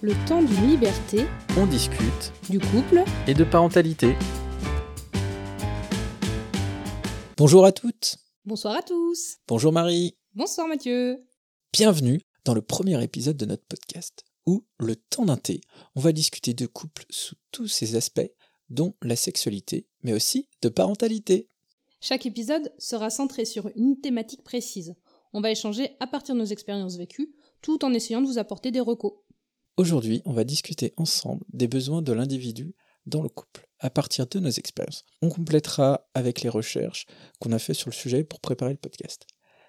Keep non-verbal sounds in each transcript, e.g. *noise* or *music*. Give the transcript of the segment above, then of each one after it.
Le temps d'une liberté, On discute du couple. et de parentalité. Bonjour à toutes. Bonsoir à tous. Bonjour Marie. Bonsoir Mathieu. Bienvenue dans le premier épisode de notre podcast où, le temps d'un thé, on va discuter de couple sous tous ses aspects, dont la sexualité, mais aussi de parentalité. Chaque épisode sera centré sur une thématique précise. On va échanger à partir de nos expériences vécues, tout en essayant de vous apporter des recos. Aujourd'hui, on va discuter ensemble des besoins de l'individu dans le couple, à partir de nos expériences. On complétera avec les recherches qu'on a fait sur le sujet pour préparer le podcast.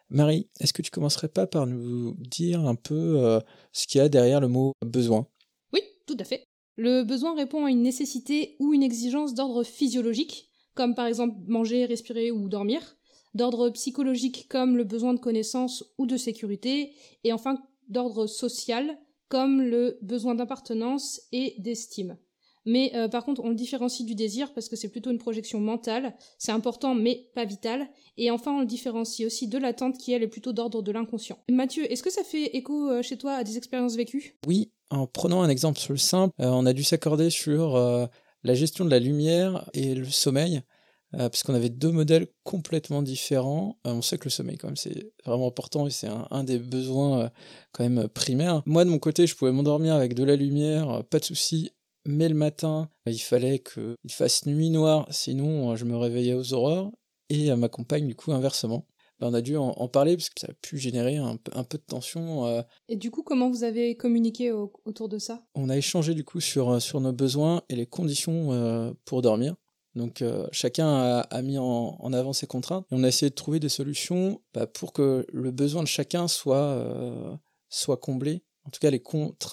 Marie, est-ce que tu commencerais pas par nous dire un peu euh, ce qu'il y a derrière le mot besoin? Oui, tout à fait. Le besoin répond à une nécessité ou une exigence d'ordre physiologique, comme par exemple manger, respirer ou dormir, d'ordre psychologique comme le besoin de connaissance ou de sécurité, et enfin d'ordre social comme le besoin d'appartenance et d'estime. Mais euh, par contre, on le différencie du désir parce que c'est plutôt une projection mentale, c'est important mais pas vital, et enfin on le différencie aussi de l'attente qui elle est plutôt d'ordre de l'inconscient. Mathieu, est-ce que ça fait écho euh, chez toi à des expériences vécues? Oui, en prenant un exemple simple, euh, on a dû s'accorder sur la gestion de la lumière et le sommeil, euh, parce qu'on avait deux modèles complètement différents. Euh, on sait que le sommeil, quand même, c'est vraiment important et c'est un, un des besoins euh, quand même primaires. Moi, de mon côté, je pouvais m'endormir avec de la lumière, euh, pas de souci. Mais le matin, euh, il fallait qu'il fasse nuit noire, sinon je me réveillais aux aurores. Et ma compagne, du coup, inversement. Ben, on a dû en, en parler parce que ça a pu générer un, peu- un peu de tension. euh, Et du coup, comment vous avez communiqué au- autour de ça? On a échangé du coup sur, sur nos besoins et les conditions euh, pour dormir. Donc euh, chacun a, mis en, avant ses contraintes et on a essayé de trouver des solutions bah, pour que le besoin de chacun soit, euh, soit comblé. En tout cas, les,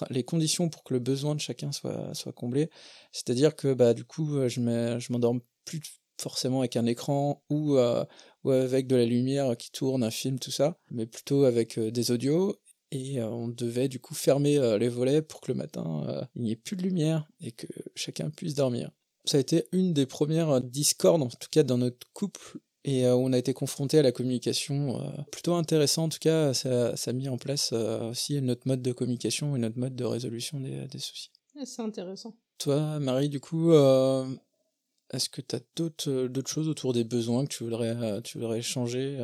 les conditions pour que le besoin de chacun soit, soit comblé. C'est-à-dire que bah, du coup, euh, je m'endorme plus forcément avec un écran ou, avec de la lumière qui tourne, un film, tout ça, mais plutôt avec des audios et on devait du coup fermer les volets pour que le matin il n'y ait plus de lumière et que chacun puisse dormir. Ça a été une des premières euh, discordes, en tout cas dans notre couple, et euh, on a été confronté à la communication euh, plutôt intéressant. En tout cas, ça, ça a mis en place euh, aussi notre mode de communication et notre mode de résolution des, des soucis. Ah, C'est intéressant. Toi, Marie, du coup, est-ce que tu as d'autres d'autres choses autour des besoins que tu voudrais, tu voudrais changer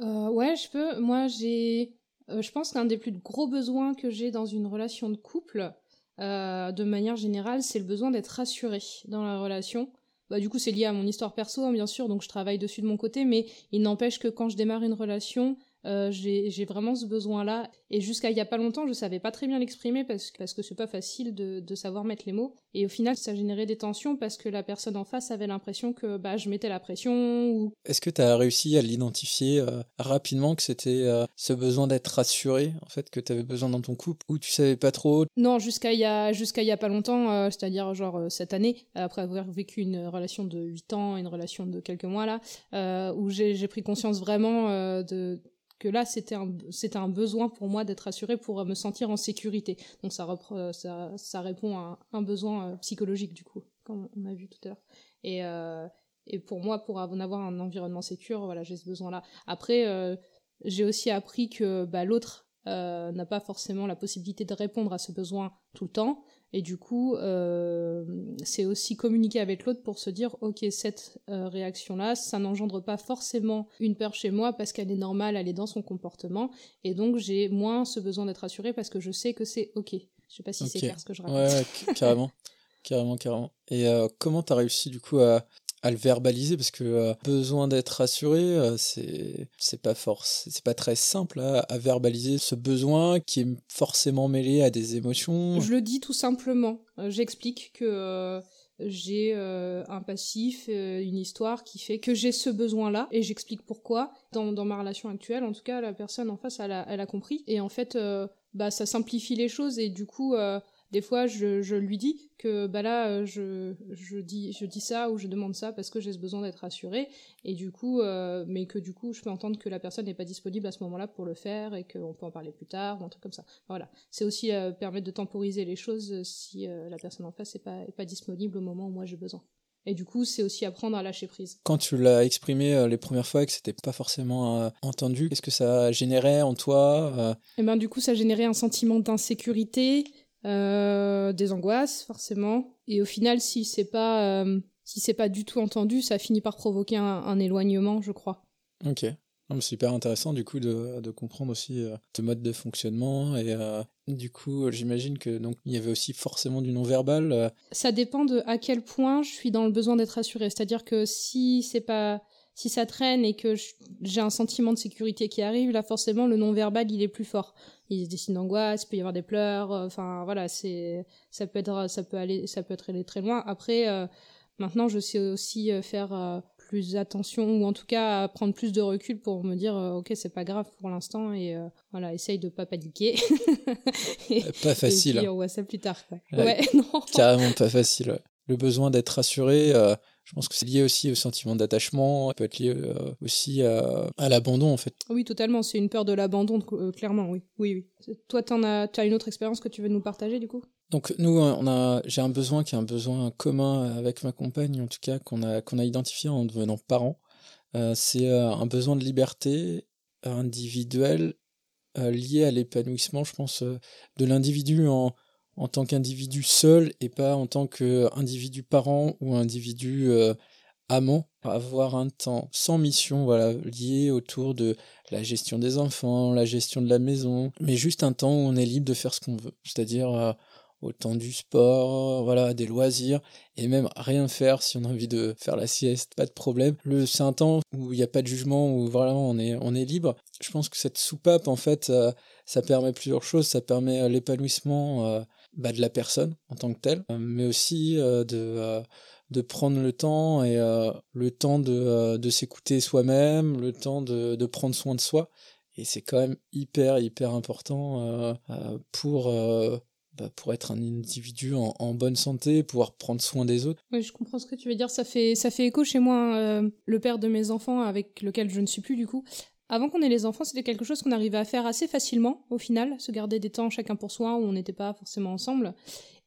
ouais, je peux. Moi, j'ai. je pense qu'un des plus gros besoins que j'ai dans une relation de couple, euh, de manière générale, c'est le besoin d'être rassuré dans la relation. Bah, du coup, c'est lié à mon histoire perso, hein, bien sûr, donc je travaille dessus de mon côté, mais il n'empêche que quand je démarre une relation, euh, j'ai vraiment ce besoin-là. Et jusqu'à il y a pas longtemps, je savais pas très bien l'exprimer parce, que- parce que c'est pas facile de, de savoir mettre les mots. Et au final, ça générait des tensions parce que la personne en face avait l'impression que bah, je mettais la pression ou Est-ce que tu as réussi à l'identifier euh, rapidement que c'était euh, ce besoin d'être rassuré, en fait, que tu avais besoin dans ton couple, ou tu savais pas trop? Non, jusqu'à il y a jusqu'à il y a pas longtemps, euh, c'est-à-dire genre cette année, après avoir vécu une relation de 8 ans, une relation de quelques mois là, où j'ai pris conscience vraiment de que là c'était un c'était un besoin pour moi d'être assurée pour euh, me sentir en sécurité. Donc ça euh, ça ça répond à un, besoin euh, psychologique du coup, comme on a vu tout à l'heure. Et et pour moi, pour avoir un environnement sécure, voilà, j'ai ce besoin-là. Après, euh, j'ai aussi appris que bah, l'autre n'a pas forcément la possibilité de répondre à ce besoin tout le temps. Et du coup, euh, c'est aussi communiquer avec l'autre pour se dire, ok, cette euh, réaction-là, ça n'engendre pas forcément une peur chez moi parce qu'elle est normale, elle est dans son comportement. Et donc, j'ai moins ce besoin d'être rassurée parce que je sais que c'est ok. Je sais pas si c'est clair ce que je raconte. Ouais, carrément. carrément, carrément. Et euh, comment tu as réussi, du coup, à, à le verbaliser Parce que euh, besoin d'être rassuré, euh, c'est c'est pas force, c'est pas très simple à, à verbaliser ce besoin qui est forcément mêlé à des émotions. Je le dis tout simplement. Euh, J'explique que j'ai un passif, une histoire qui fait que j'ai ce besoin-là et j'explique pourquoi. Dans, dans ma relation actuelle, en tout cas, la personne en face, elle a, elle a compris. Et en fait, bah, ça simplifie les choses et du coup, des fois, je, je lui dis que bah là, euh, je, je, dis, je dis ça ou je demande ça parce que j'ai ce besoin d'être rassurée. Et du coup, euh, mais que du coup, je peux entendre que la personne n'est pas disponible à ce moment-là pour le faire et qu'on peut en parler plus tard ou un truc comme ça. Voilà. C'est aussi euh, permettre de temporiser les choses si euh, la personne en face n'est pas, est pas disponible au moment où moi j'ai besoin. Et du coup, c'est aussi apprendre à lâcher prise. Quand tu l'as exprimé euh, les premières fois et que c'était pas forcément euh, entendu, qu'est-ce que ça générait en toi euh, Et ben du coup, ça générait un sentiment d'insécurité, des angoisses forcément. Et au final, si c'est pas si c'est pas du tout entendu, ça finit par provoquer un, éloignement, je crois. Ok. C'est hyper intéressant du coup de, de comprendre aussi euh, tes modes de fonctionnement et euh, du coup j'imagine que donc il y avait aussi forcément du non-verbal. Euh. Ça dépend de à quel point je suis dans le besoin d'être assurée. C'est-à-dire que si c'est pas si ça traîne et que j'ai un sentiment de sécurité qui arrive, là forcément le non-verbal il est plus fort. Il y a des signes d'angoisse, il peut y avoir des pleurs, enfin voilà, c'est ça peut être ça peut aller ça peut être aller très loin. Après Maintenant, je sais aussi euh, faire euh, plus attention ou en tout cas prendre plus de recul pour me dire euh, ok c'est pas grave pour l'instant et voilà essaye de pas paniquer. *laughs* Pas facile et puis on voit ça plus tard Ouais, *laughs* non. carrément pas facile le besoin d'être rassuré je pense que c'est lié aussi au sentiment d'attachement, ça peut être lié aussi à, l'abandon en fait. Oui, totalement, c'est une peur de l'abandon, clairement, oui. Oui, oui. Toi, tu as, as une autre expérience que tu veux nous partager du coup? Donc nous, on a, j'ai un besoin qui est un besoin commun avec ma compagne, en tout cas qu'on a qu'on a identifié en devenant parents. Euh, c'est euh, un besoin de liberté individuelle euh, lié à l'épanouissement, je pense, de l'individu en en tant qu'individu seul et pas en tant qu'individu parent ou individu amant. Avoir un temps sans mission, voilà, lié autour de la gestion des enfants, la gestion de la maison, mais juste un temps où on est libre de faire ce qu'on veut. C'est-à-dire autant du sport, voilà, des loisirs, et même rien faire si on a envie de faire la sieste, pas de problème. Le c'est un temps où il n'y a pas de jugement, où vraiment on est, on est libre. Je pense que cette soupape, en fait, euh, ça permet plusieurs choses. Ça permet euh, l'épanouissement euh, bah, de la personne en tant que telle, mais aussi de de prendre le temps et le temps de, de s'écouter soi-même, le temps de, de prendre soin de soi. Et c'est quand même hyper, hyper important pour bah, pour être un individu en, bonne santé, pouvoir prendre soin des autres. Oui, je comprends ce que tu veux dire. Ça fait, ça fait écho chez moi, euh, le père de mes enfants, avec lequel je ne suis plus du coup. Avant qu'on ait les enfants, c'était quelque chose qu'on arrivait à faire assez facilement, au final, se garder des temps chacun pour soi, où on n'était pas forcément ensemble.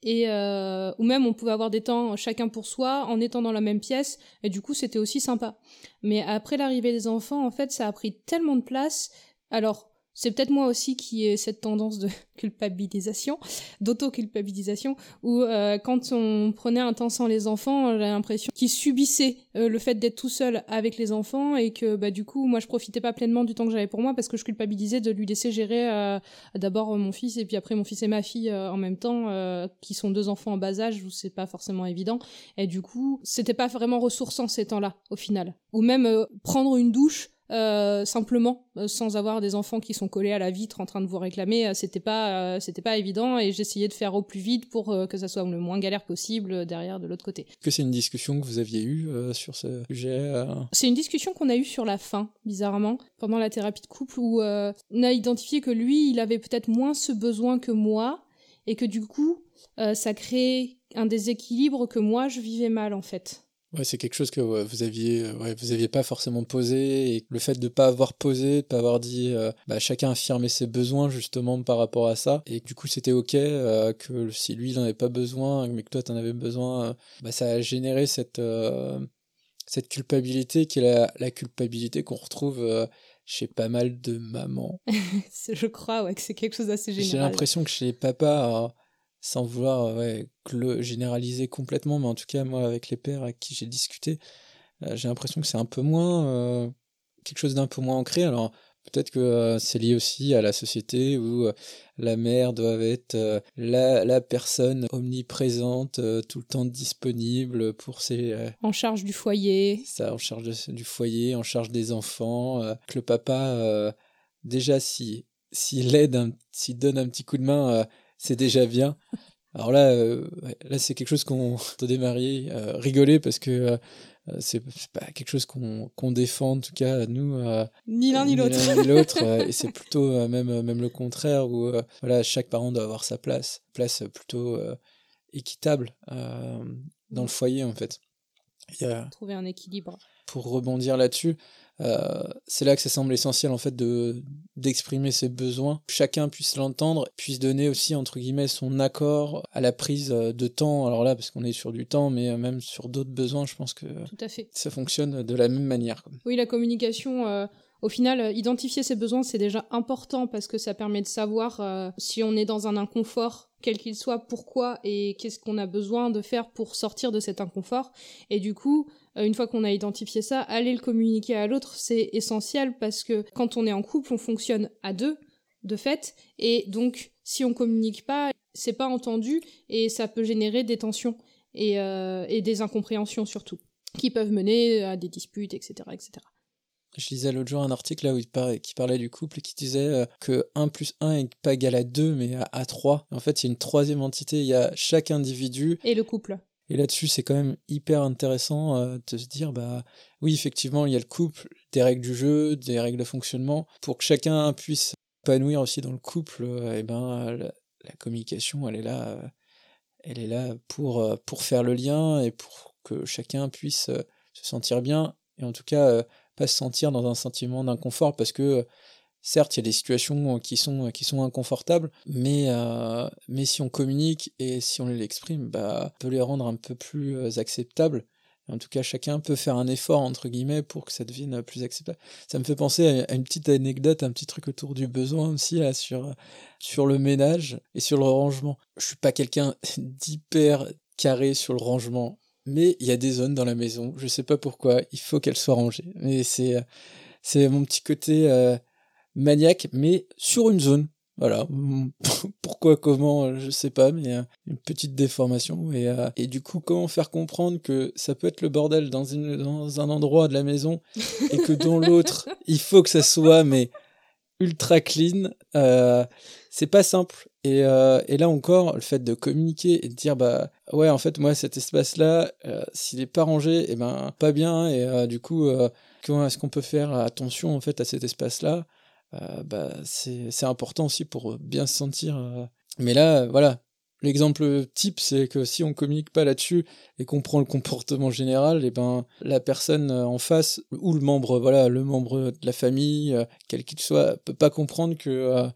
Et euh, ou même on pouvait avoir des temps chacun pour soi en étant dans la même pièce et du coup c'était aussi sympa mais après l'arrivée des enfants en fait ça a pris tellement de place alors c'est peut-être moi aussi qui ai cette tendance de *laughs* culpabilisation, d'auto-culpabilisation, où euh, quand on prenait un temps sans les enfants, j'ai l'impression qu'ils subissaient euh, le fait d'être tout seul avec les enfants et que bah du coup moi je profitais pas pleinement du temps que j'avais pour moi parce que je culpabilisais de lui laisser gérer euh, d'abord mon fils et puis après mon fils et ma fille en même temps, qui sont deux enfants en bas âge où c'est pas forcément évident et du coup c'était pas vraiment ressourçant ces temps-là au final. Ou même prendre une douche euh, simplement euh, sans avoir des enfants qui sont collés à la vitre en train de vous réclamer euh, c'était pas c'était pas évident et j'essayais de faire au plus vite pour que ça soit le moins galère possible derrière de l'autre côté. Que c'est une discussion que vous aviez eue sur ce sujet c'est une discussion qu'on a eue sur la fin bizarrement pendant la thérapie de couple où on a identifié que lui il avait peut-être moins ce besoin que moi et que du coup ça crée un déséquilibre que moi je vivais mal en fait Ouais, c'est quelque chose que vous aviez, euh, ouais, vous aviez pas forcément posé et le fait de pas avoir posé, de pas avoir dit, euh, bah, chacun affirmait ses besoins justement par rapport à ça et du coup c'était ok euh, que si lui il n'en avait pas besoin mais que toi t'en avais besoin, bah, ça a généré cette cette culpabilité qui est la, la culpabilité qu'on retrouve chez pas mal de mamans. *laughs* je crois ouais que c'est quelque chose d'assez général. J'ai l'impression que chez les papas sans vouloir ouais, généraliser complètement, mais en tout cas, moi, avec les pères avec qui j'ai discuté, euh, j'ai l'impression que c'est un peu moins, euh, quelque chose d'un peu moins ancré. Alors, peut-être que euh, c'est lié aussi à la société où la mère doit être la, la, personne omniprésente, tout le temps disponible pour ses... en charge du foyer. Ça, en charge du foyer, en charge des enfants. que le papa, déjà, si s'il aide, s'il donne un petit coup de main c'est déjà bien. Alors là, euh, là c'est quelque chose qu'on *laughs* des mariés euh, rigoler parce que euh, c'est pas quelque chose qu'on défend en tout cas nous. ni l'un ni l'autre. Ni l'autre *laughs* et c'est plutôt même même le contraire où voilà chaque parent doit avoir sa place, place plutôt équitable dans le foyer en fait. Trouver un équilibre. Pour rebondir là-dessus, euh, c'est là que ça semble essentiel en fait de d'exprimer ses besoins, chacun puisse l'entendre, puisse donner aussi entre guillemets son accord à la prise de temps. Alors là, parce qu'on est sur du temps, mais même sur d'autres besoins, je pense que Tout à fait. ça fonctionne de la même manière. Oui, la communication. Euh, au final, identifier ses besoins, c'est déjà important parce que ça permet de savoir euh, si on est dans un inconfort quel qu'il soit, pourquoi et qu'est-ce qu'on a besoin de faire pour sortir de cet inconfort. Et du coup, euh, une fois qu'on a identifié ça, aller le communiquer à l'autre, c'est essentiel parce que quand on est en couple, on fonctionne à deux, de fait, et donc si on communique pas, c'est pas entendu et ça peut générer des tensions et, euh, des incompréhensions surtout, qui peuvent mener à des disputes, etc., etc. Je lisais l'autre jour un article là où il parlait, qui parlait du couple et qui disait euh, que 1 plus 1 est pas égal à 2 mais à, 3. En fait, il y a une troisième entité, il y a chaque individu. Et le couple. Et là-dessus, c'est quand même hyper intéressant euh, de se dire, bah oui, effectivement, il y a le couple, des règles du jeu, des règles de fonctionnement. Pour que chacun puisse épanouir aussi dans le couple, euh, et ben la, la, communication, elle est là, elle est là pour, pour faire le lien et pour que chacun puisse se sentir bien et en tout cas pas se sentir dans un sentiment d'inconfort parce que certes il y a des situations qui sont qui sont inconfortables mais euh, mais si on communique et si on les exprime bah on peut les rendre un peu plus euh, acceptables. En tout cas chacun peut faire un effort entre guillemets pour que ça devienne plus acceptable. Ça me fait penser à une petite anecdote un petit truc autour du besoin aussi là, sur sur le ménage et sur le rangement. Je suis pas quelqu'un *laughs* d'hyper carré sur le rangement mais il y a des zones dans la maison, je sais pas pourquoi, il faut qu'elles soient rangées. Mais c'est euh, c'est mon petit côté euh, maniaque, mais sur une zone. Voilà. *laughs* Pourquoi, comment, euh, je sais pas, mais une petite déformation. Et, et du coup, comment faire comprendre que ça peut être le bordel dans, une, dans un endroit de la maison et que dans *laughs* l'autre, il faut que ça soit, mais ultra clean. Euh, c'est pas simple. Et, euh, et, là encore, le fait de communiquer et de dire bah ouais en fait moi cet espace là, euh, s'il est pas rangé, et eh ben pas bien. Et euh, du coup, comment est-ce qu'on peut faire attention en fait à cet espace là Bah c'est c'est important aussi pour bien se sentir. Mais là voilà, L'exemple type, c'est que si on communique pas là-dessus et qu'on prend le comportement général, et eh ben la personne en face ou le membre, voilà, le membre de la famille, quel qu'il soit, peut pas comprendre que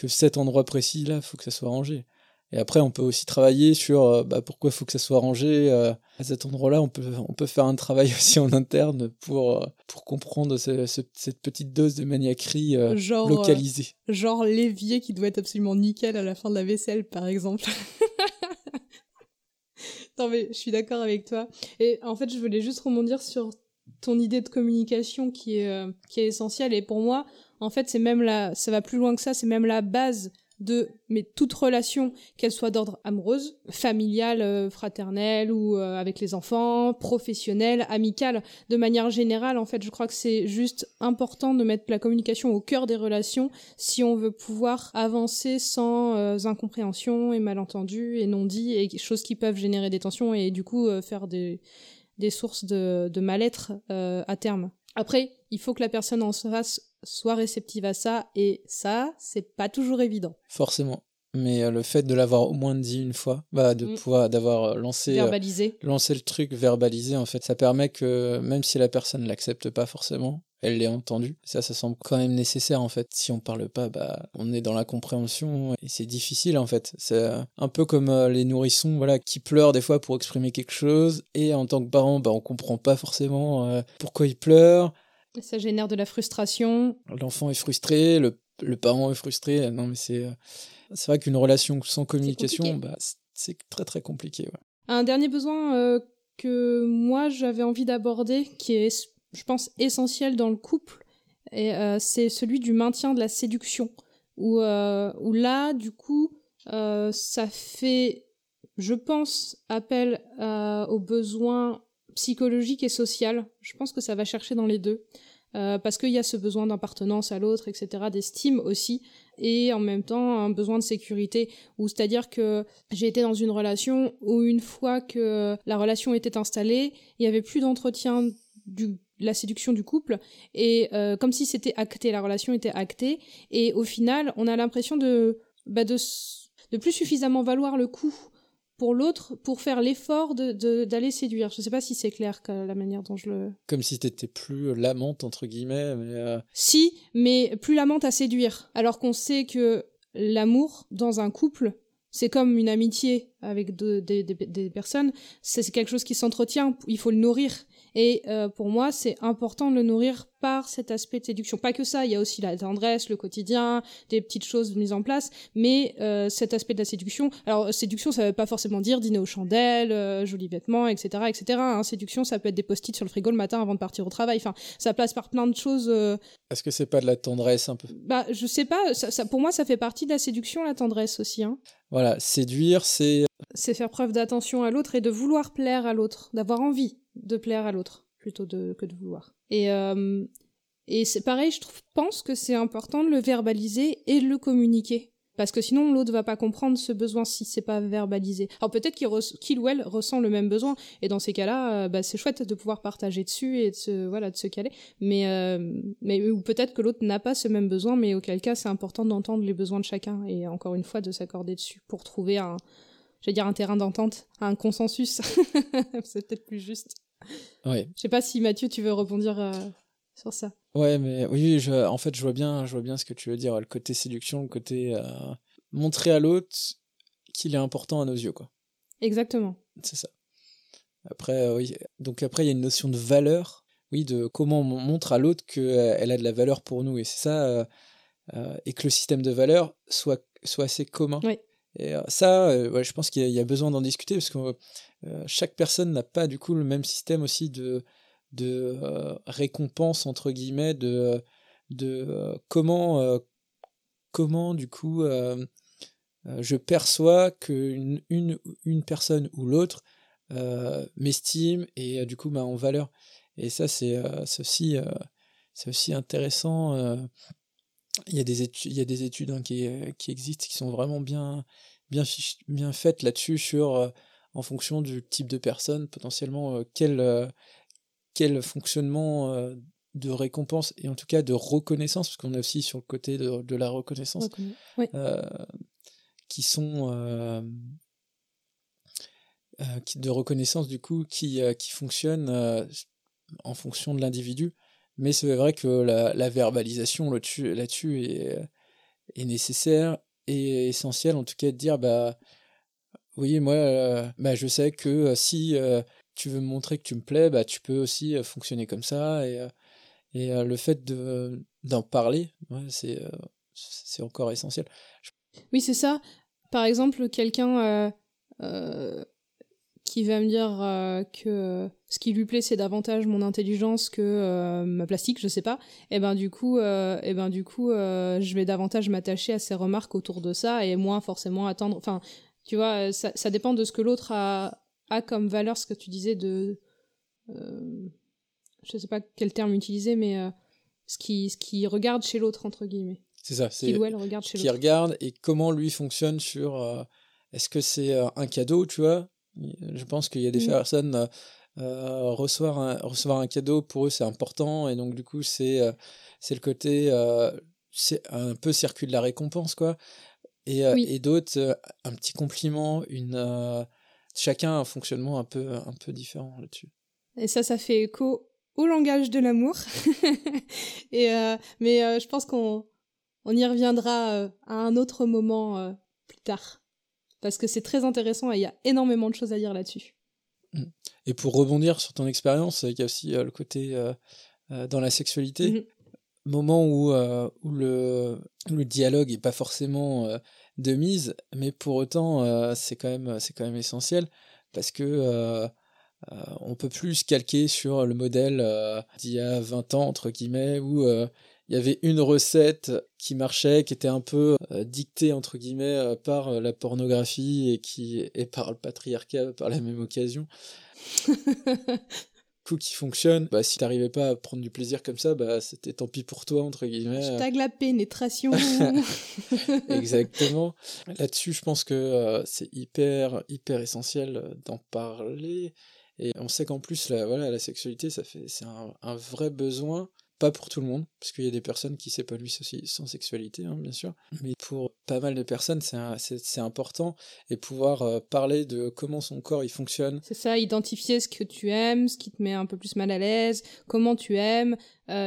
que cet endroit précis là, faut que ça soit rangé. Et après, on peut aussi travailler sur euh, bah, pourquoi il faut que ça soit rangé euh, à cet endroit-là. On peut, on peut faire un travail *laughs* aussi en interne pour, euh, pour comprendre cette petite dose de maniaquerie genre, localisée. genre l'évier qui doit être absolument nickel à la fin de la vaisselle, par exemple. *laughs* non mais je suis d'accord avec toi. Et en fait, je voulais juste rebondir sur ton idée de communication qui est, qui est essentielle. Et pour moi, en fait, c'est même la, ça va plus loin que ça, c'est même la base de mais toute relation, qu'elle soit d'ordre amoureuse, familiale, euh, fraternelle ou euh, avec les enfants, professionnelle, amicale, de manière générale, en fait, je crois que c'est juste important de mettre la communication au cœur des relations si on veut pouvoir avancer sans euh, incompréhension et malentendus et non-dits et choses qui peuvent générer des tensions et du coup faire des, sources de, de mal-être à terme. Après, il faut que la personne en face soit réceptive à ça, et ça, c'est pas toujours évident. Forcément. Mais euh, le fait de l'avoir au moins dit une fois, bah, de mm. pouvoir d'avoir euh, lancé, euh, lancé le truc, verbalisé, en fait, ça permet que même si la personne ne l'accepte pas forcément, elle l'ait entendu. Ça, ça semble quand même nécessaire en fait. Si on parle pas, bah, on est dans la compréhension et c'est difficile en fait. C'est un peu comme les nourrissons, voilà, qui pleurent des fois pour exprimer quelque chose et en tant que parent, bah, on comprend pas forcément pourquoi ils pleurent. Ça génère de la frustration. L'enfant est frustré, le, le, parent est frustré. Non, mais c'est euh, vrai qu'une relation sans communication, bah, c'est très très compliqué. Ouais. Un dernier besoin euh, que moi j'avais envie d'aborder, qui est, je pense, essentiel dans le couple, euh, c'est celui du maintien de la séduction. Où, où là, du coup, ça fait, je pense, appel aux besoins psychologique et social. Je pense que ça va chercher dans les deux. Euh, parce qu'il y a ce besoin d'appartenance à l'autre, etc., d'estime aussi, et en même temps un besoin de sécurité, ou c'est-à-dire que j'ai été dans une relation où une fois que la relation était installée, il y avait plus d'entretien du la séduction du couple et euh, comme si c'était acté la relation était actée et au final on a l'impression de bah de de plus suffisamment valoir le coup pour l'autre pour faire l'effort de, d'aller séduire. Je sais pas si c'est clair que la manière dont je le. Comme si t'étais plus l'amante entre guillemets. Mais euh, Si, mais plus l'amante à séduire. Alors qu'on sait que l'amour dans un couple, c'est comme une amitié avec des personnes. C'est quelque chose qui s'entretient. Il faut le nourrir. Et euh, pour moi, c'est important de le nourrir par cet aspect de séduction. Pas que ça, il y a aussi la tendresse, le quotidien, des petites choses mises en place, mais euh, cet aspect de la séduction. Alors, séduction, ça veut pas forcément dire dîner aux chandelles, euh, jolis vêtements, etc., etc. Hein. Séduction, ça peut être des post-it sur le frigo le matin avant de partir au travail. Enfin, ça passe par plein de choses. Euh. Est-ce que c'est pas de la tendresse un peu? Bah, je sais pas. Ça, ça, pour moi, ça fait partie de la séduction, la tendresse aussi. Hein. Voilà, séduire, c'est. C'est faire preuve d'attention à l'autre et de vouloir plaire à l'autre, d'avoir envie de plaire à l'autre plutôt que de vouloir. Et, euh, et c'est pareil, je pense que c'est important de le verbaliser et de le communiquer. Parce que sinon, l'autre va pas comprendre ce besoin si c'est pas verbalisé. Alors peut-être qu'il ou elle ressent le même besoin. Et dans ces cas-là, euh, bah, c'est chouette de pouvoir partager dessus et de se, voilà, de se caler. Mais, euh, mais ou peut-être que l'autre n'a pas ce même besoin, mais auquel cas, c'est important d'entendre les besoins de chacun. Et encore une fois, de s'accorder dessus pour trouver un, je vais dire un terrain d'entente, un consensus. *laughs* c'est peut-être plus juste. Ouais. Je sais pas si Mathieu, tu veux rebondir euh, sur ça. Ouais, mais oui, je, en fait, je vois bien, je vois bien ce que tu veux dire. Le côté séduction, le côté euh, montrer à l'autre qu'il est important à nos yeux, quoi. Exactement. C'est ça. Après, euh, oui. Donc après, il y a une notion de valeur, oui, de comment on montre à l'autre qu'elle a de la valeur pour nous, et c'est ça, et que le système de valeur soit soit assez commun. Oui. Et ça, ouais, je pense qu'il y, a besoin d'en discuter parce que euh, chaque personne n'a pas du coup le même système aussi de, de euh, récompense entre guillemets de, de euh, comment comment du coup je perçois qu'une une, une personne ou l'autre m'estime et du coup m'a en valeur. Et ça c'est aussi c'est aussi intéressant il y a des études il y a des études hein, qui, qui existent qui sont vraiment bien bien bien faites là-dessus sur en fonction du type de personne, potentiellement euh, quel, euh, quel fonctionnement euh, de récompense et en tout cas de reconnaissance, parce qu'on est aussi sur le côté de, de la reconnaissance, qui sont qui, de reconnaissance du coup qui, qui fonctionnent en fonction de l'individu. Mais c'est vrai que la, verbalisation là-dessus là est, nécessaire et essentielle, en tout cas de dire bah oui, moi, euh, bah, je sais que euh, si euh, tu veux me montrer que tu me plais, bah, tu peux aussi fonctionner comme ça. Et, et le fait de, d'en parler, c'est, c'est encore essentiel. Oui, c'est ça. Par exemple, quelqu'un qui va me dire que ce qui lui plaît c'est davantage mon intelligence que ma plastique je sais pas et ben du coup et ben du coup je vais davantage m'attacher à ses remarques autour de ça et moins forcément attendre enfin tu vois, euh, ça, ça dépend de ce que l'autre a, a comme valeur, ce que tu disais de. Euh, je sais pas quel terme utiliser, mais euh, ce qui ce qui regarde chez l'autre, entre guillemets. C'est ça, c'est. Qui ou elle regarde chez l'autre. Qui regarde et comment lui fonctionne sur. Euh, est-ce que c'est un cadeau, tu vois? Je pense qu'il y a des mmh. personnes. Euh, recevoir, un, recevoir un cadeau pour eux c'est important et donc du coup c'est c'est le côté c'est un peu circuit de la récompense quoi et, euh, et d'autres, euh, un petit compliment, une, euh, chacun a un fonctionnement un peu, un peu différent là-dessus. Et ça, ça fait écho au langage de l'amour. *laughs* et mais je pense qu'on on y reviendra à un autre moment plus tard. Parce que c'est très intéressant et il y a énormément de choses à dire là-dessus. Mmh. Et pour rebondir sur ton expérience, il y a aussi le côté dans la sexualité. Mmh moment où, euh, où le, le dialogue n'est pas forcément euh, de mise, mais pour autant, euh, c'est quand, même, quand même essentiel parce que on peut plus se calquer sur le modèle d'il y a 20 ans, entre guillemets, où il y avait une recette qui marchait, qui était un peu dictée, entre guillemets, par la pornographie et, qui, et par le patriarcat par la même occasion. *laughs* qui fonctionne, bah, si t'arrivais pas à prendre du plaisir comme ça, bah, c'était tant pis pour toi, entre guillemets. Hashtag la pénétration. *laughs* Exactement. *laughs* Là-dessus, je pense que euh, c'est hyper, hyper essentiel euh, d'en parler. Et on sait qu'en plus, la, voilà, la sexualité, ça fait, c'est un, un vrai besoin pas pour tout le monde, parce qu'il y a des personnes qui s'épanouissent aussi sans sexualité, hein, bien sûr. Mais pour pas mal de personnes, c'est important. Et pouvoir euh, parler de comment son corps il fonctionne. C'est ça, identifier ce que tu aimes, ce qui te met un peu plus mal à l'aise, comment tu aimes,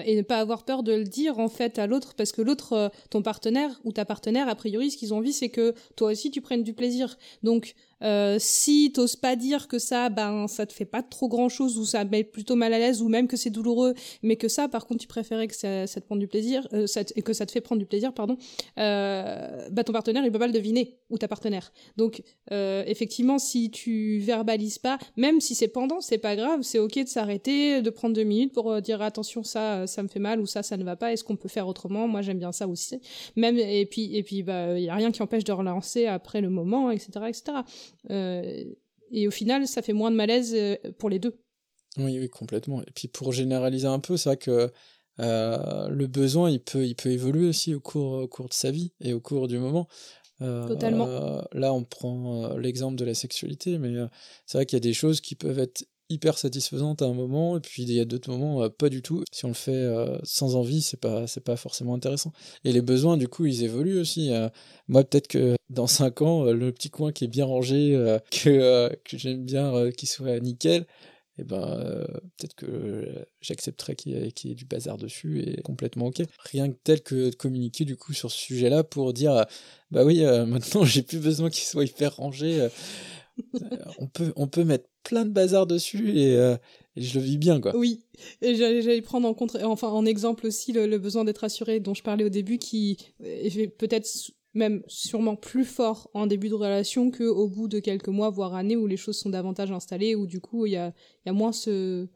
et ne pas avoir peur de le dire en fait à l'autre parce que l'autre, ton partenaire ou ta partenaire, a priori, ce qu'ils ont envie, c'est que toi aussi tu prennes du plaisir. Donc euh, si t'oses pas dire que ça, ben ça te fait pas trop grand chose ou ça met plutôt mal à l'aise ou même que c'est douloureux, mais que ça, par contre, tu préférais que ça, ça te prenne du plaisir, euh, que ça te fait prendre du plaisir, pardon. Euh, bah ton partenaire il peut pas le deviner ou ta partenaire. Donc euh, effectivement, si tu verbalises pas, même si c'est pendant, c'est pas grave, c'est ok de s'arrêter, de prendre deux minutes pour euh, dire attention ça, ça me fait mal ou ça, ça ne va pas. Est-ce qu'on peut faire autrement? Moi j'aime bien ça aussi. Même et puis et puis bah il y a rien qui empêche de relancer après le moment, etc., etc. Euh, et au final, ça fait moins de malaise euh, pour les deux. Oui, oui, complètement. Et puis pour généraliser un peu, c'est vrai que euh, le besoin, il peut, il peut évoluer aussi au cours, au cours de sa vie et au cours du moment. Totalement. là, on prend l'exemple de la sexualité, mais c'est vrai qu'il y a des choses qui peuvent être hyper satisfaisante à un moment et puis il y a d'autres moments euh, pas du tout. Si on le fait euh, sans envie c'est pas pas forcément intéressant. Et les besoins du coup ils évoluent aussi euh. moi peut-être que dans 5 ans le petit coin qui est bien rangé *laughs* que que j'aime bien qu'il soit nickel et eh ben peut-être que j'accepterai qu'il y, ait du bazar dessus et complètement ok. Rien que tel que de communiquer du coup sur ce sujet là pour dire bah oui *laughs* maintenant j'ai plus besoin qu'il soit hyper rangé on peut on peut mettre plein de bazar dessus euh, et, je le vis bien quoi. Oui, et j'allais prendre en compte, enfin en exemple aussi le, besoin d'être assuré dont je parlais au début qui est peut-être même sûrement plus fort en début de relation qu'au bout de quelques mois voire années où les choses sont davantage installées où du coup il y a, y a moins ce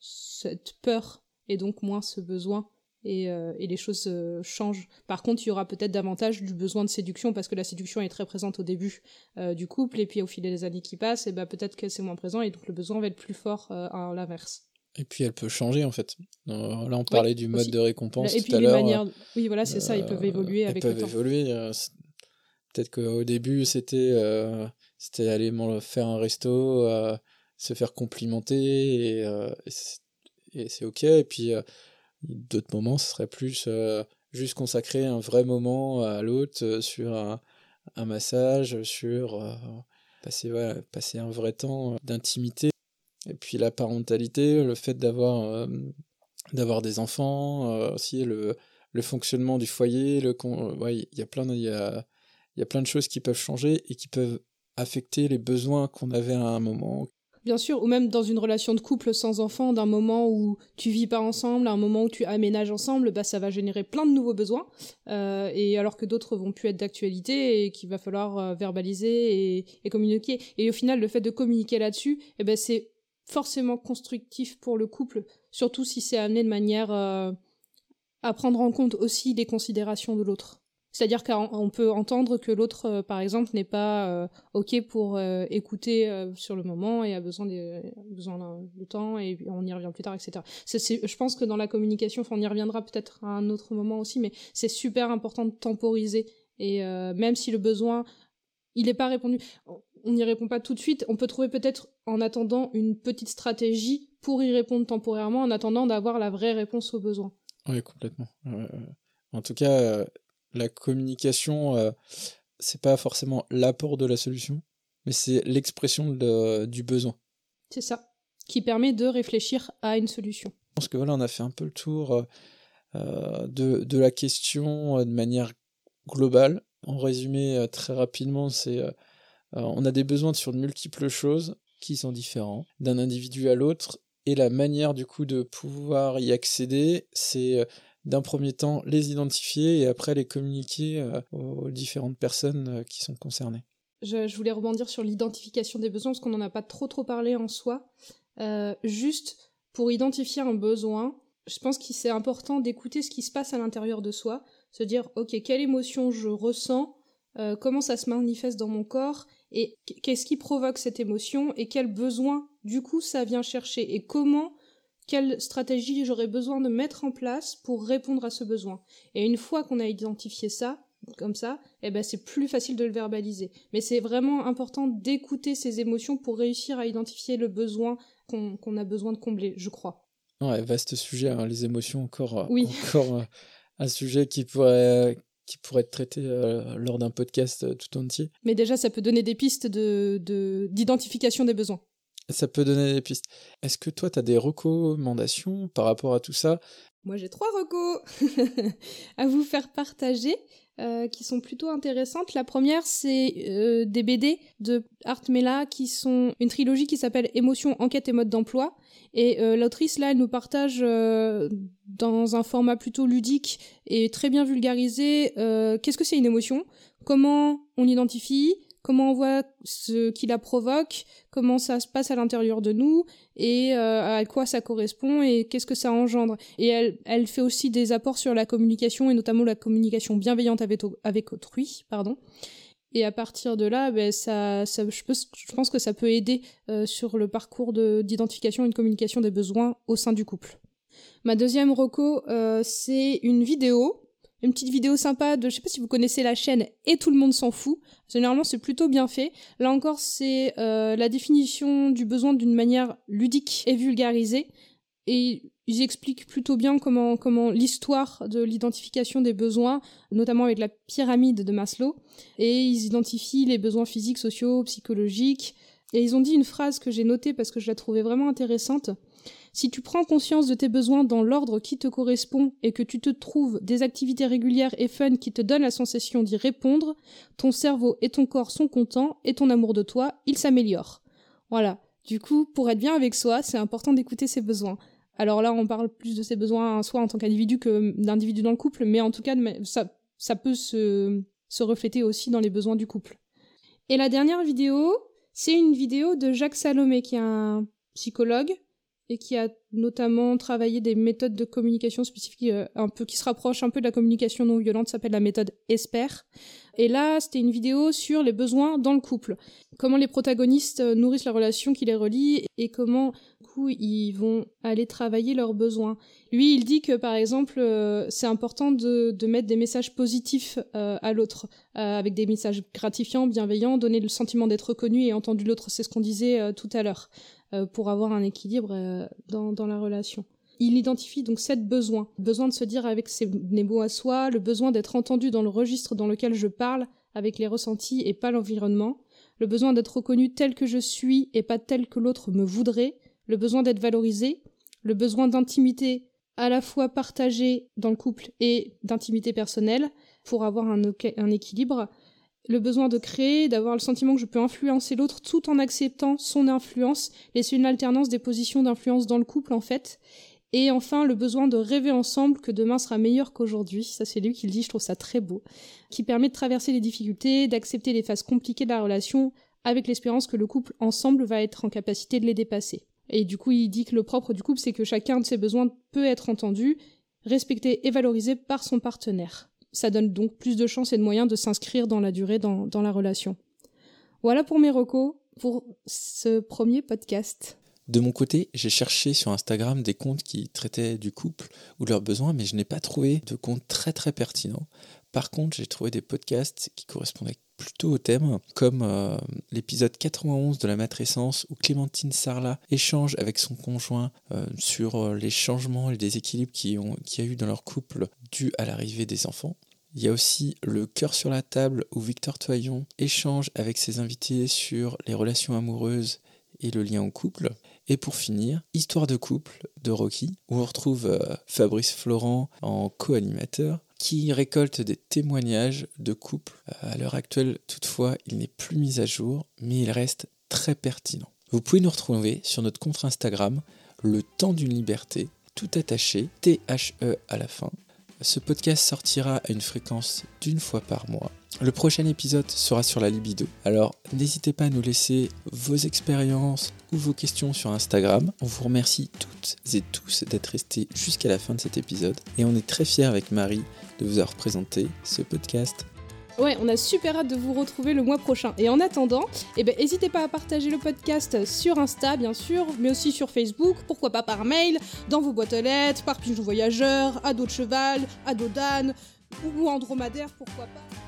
cette peur et donc moins ce besoin et, euh, et, les choses euh, changent. Par contre, il y aura peut-être davantage du besoin de séduction parce que la séduction est très présente au début euh, du couple et puis au fil des années qui passent, et ben peut-être que c'est moins présent et donc le besoin va être plus fort à l'inverse. Et puis elle peut changer en fait. Là, on parlait du mode de récompense et tout à les manières. Oui, voilà, c'est ça. Ils peuvent évoluer avec le temps. Ils peuvent évoluer. Peut-être qu'au début c'était c'était aller faire un resto, se faire complimenter et, et c'est ok. Et puis D'autres moments, ce serait plus euh, juste consacrer un vrai moment à l'autre euh, sur un, massage, sur euh, passer, passer un vrai temps d'intimité. Et puis la parentalité, le fait d'avoir d'avoir des enfants, aussi le, le fonctionnement du foyer, il y a plein y a, y a plein de choses qui peuvent changer et qui peuvent affecter les besoins qu'on avait à un moment, Bien sûr, ou même dans une relation de couple sans enfant, d'un moment où tu vis pas ensemble, à un moment où tu aménages ensemble, bah ça va générer plein de nouveaux besoins, euh, et alors que d'autres vont plus être d'actualité et qu'il va falloir euh, verbaliser et, communiquer. Et au final, le fait de communiquer là-dessus, eh ben c'est forcément constructif pour le couple, surtout si c'est amené de manière euh, à prendre en compte aussi les considérations de l'autre. C'est-à-dire qu'on peut entendre que l'autre, euh, par exemple, n'est pas euh, OK pour euh, écouter sur le moment et a besoin, de, besoin de temps et on y revient plus tard, etc. je pense que dans la communication, on y reviendra peut-être à un autre moment aussi, mais c'est super important de temporiser. Et même si le besoin, il n'est pas répondu, on n'y répond pas tout de suite, on peut trouver peut-être en attendant une petite stratégie pour y répondre temporairement, en attendant d'avoir la vraie réponse aux besoins. Oui, complètement. en tout cas, la communication, euh, c'est pas forcément l'apport de la solution, mais c'est l'expression du besoin. C'est ça, qui permet de réfléchir à une solution. Je pense que voilà, on a fait un peu le tour euh, euh, de, de, la question de manière globale. En résumé, très rapidement, c'est on a des besoins sur de multiples choses qui sont différents d'un individu à l'autre et la manière du coup de pouvoir y accéder, c'est d'un premier temps les identifier et après les communiquer euh, aux différentes personnes euh, qui sont concernées. Je, voulais rebondir sur l'identification des besoins parce qu'on n'en a pas trop trop parlé en soi. Euh, juste pour identifier un besoin, je pense qu'il c'est important d'écouter ce qui se passe à l'intérieur de soi, se dire ok quelle émotion je ressens, comment ça se manifeste dans mon corps et qu'est-ce qui provoque cette émotion et quel besoin du coup ça vient chercher et comment quelle stratégie j'aurais besoin de mettre en place pour répondre à ce besoin. Et une fois qu'on a identifié ça, comme ça, eh ben c'est plus facile de le verbaliser. Mais c'est vraiment important d'écouter ces émotions pour réussir à identifier le besoin qu'on a besoin de combler, je crois. Ouais, vaste sujet, hein, les émotions, encore, oui. encore euh, un sujet qui pourrait, qui pourrait être traité euh, lors d'un podcast euh, tout entier. Mais déjà, ça peut donner des pistes d'identification de, des besoins. Ça peut donner des pistes. Est-ce que toi, tu as des recommandations par rapport à tout ça? Moi, j'ai trois recos *laughs* à vous faire partager. Euh, qui sont plutôt intéressantes. La première, c'est euh, des BD de Art Mela qui sont une trilogie qui s'appelle Émotion, enquête et mode d'emploi. Et euh, l'autrice, là, elle nous partage dans un format plutôt ludique et très bien vulgarisé qu'est-ce que c'est une émotion, comment on l'identifie, comment on voit ce qui la provoque, comment ça se passe à l'intérieur de nous et euh, à quoi ça correspond et qu'est-ce que ça engendre. Et elle, elle fait aussi des apports sur la communication et notamment la communication bienveillante avec, autrui, pardon. Et à partir de là, ben, ça, je, pense que ça peut aider euh, sur le parcours d'identification et de communication des besoins au sein du couple. Ma deuxième reco, euh, c'est une vidéo une petite vidéo sympa de, je sais pas si vous connaissez la chaîne Et tout le monde s'en fout. Généralement, c'est plutôt bien fait. Là encore, c'est euh, la définition du besoin d'une manière ludique et vulgarisée. Et ils expliquent plutôt bien comment, comment l'histoire de l'identification des besoins, notamment avec la pyramide de Maslow. Et ils identifient les besoins physiques, sociaux, psychologiques. Et ils ont dit une phrase que j'ai notée parce que je la trouvais vraiment intéressante. Si tu prends conscience de tes besoins dans l'ordre qui te correspond et que tu te trouves des activités régulières et fun qui te donnent la sensation d'y répondre, ton cerveau et ton corps sont contents et ton amour de toi, il s'améliore. Voilà. Du coup, pour être bien avec soi, c'est important d'écouter ses besoins. Alors là, on parle plus de ses besoins soit en tant qu'individu que d'individu dans le couple, mais en tout cas, ça, peut se refléter aussi dans les besoins du couple. Et la dernière vidéo, c'est une vidéo de Jacques Salomé, qui est un psychologue et qui a notamment travaillé des méthodes de communication spécifiques euh, un peu qui se rapprochent un peu de la communication non violente, s'appelle la méthode ESPER. Et là, c'était une vidéo sur les besoins dans le couple, comment les protagonistes euh, nourrissent la relation qui les relie et comment coup ils vont aller travailler leurs besoins. Lui, il dit que par exemple, euh, c'est important de, mettre des messages positifs à l'autre, avec des messages gratifiants, bienveillants, donner le sentiment d'être reconnu et entendu l'autre. C'est ce qu'on disait tout à l'heure. Euh, pour avoir un équilibre euh, dans, la relation. Il identifie donc sept besoins. besoin de se dire avec ses mots à soi, le besoin d'être entendu dans le registre dans lequel je parle, avec les ressentis et pas l'environnement, le besoin d'être reconnu tel que je suis et pas tel que l'autre me voudrait, le besoin d'être valorisé, le besoin d'intimité à la fois partagée dans le couple et d'intimité personnelle pour avoir un équilibre, le besoin de créer, d'avoir le sentiment que je peux influencer l'autre tout en acceptant son influence, laisser une alternance des positions d'influence dans le couple en fait. Et enfin, le besoin de rêver ensemble que demain sera meilleur qu'aujourd'hui, ça c'est lui qui le dit, je trouve ça très beau, qui permet de traverser les difficultés, d'accepter les phases compliquées de la relation, avec l'espérance que le couple ensemble va être en capacité de les dépasser. Et du coup, il dit que le propre du couple, c'est que chacun de ses besoins peut être entendu, respecté et valorisé par son partenaire. Ça donne donc plus de chances et de moyens de s'inscrire dans la durée dans, la relation. Voilà pour mes recos pour ce premier podcast. De mon côté, j'ai cherché sur Instagram des comptes qui traitaient du couple ou de leurs besoins, mais je n'ai pas trouvé de compte très très pertinent. Par contre, j'ai trouvé des podcasts qui correspondaient plutôt au thème, comme euh, l'épisode 91 de la matrescence où Clémentine Sarlat échange avec son conjoint euh, sur euh, les changements et les déséquilibres qu'il y a eu dans leur couple dû à l'arrivée des enfants. Il y a aussi le cœur sur la table où Victor Toyon échange avec ses invités sur les relations amoureuses et le lien au couple. Et pour finir, Histoire de couple de Rocky, où on retrouve Fabrice Florent en co-animateur qui récolte des témoignages de couples. Euh, à l'heure actuelle, toutefois, il n'est plus mis à jour, mais il reste très pertinent. Vous pouvez nous retrouver sur notre compte Instagram, le temps d'une liberté, tout attaché, T-H-E à la fin. Ce podcast sortira à une fréquence d'une fois par mois. Le prochain épisode sera sur la libido. Alors n'hésitez pas à nous laisser vos expériences ou vos questions sur Instagram. On vous remercie toutes et tous d'être restés jusqu'à la fin de cet épisode. Et on est très fiers avec Marie de vous avoir présenté ce podcast. Ouais, on a super hâte de vous retrouver le mois prochain. Et en attendant, eh ben, n'hésitez pas à partager le podcast sur Insta, bien sûr, mais aussi sur Facebook, pourquoi pas par mail, dans vos boîtes aux lettres, par pigeon voyageur, à de cheval, à dos d'âne, ou dromadaire, pourquoi pas.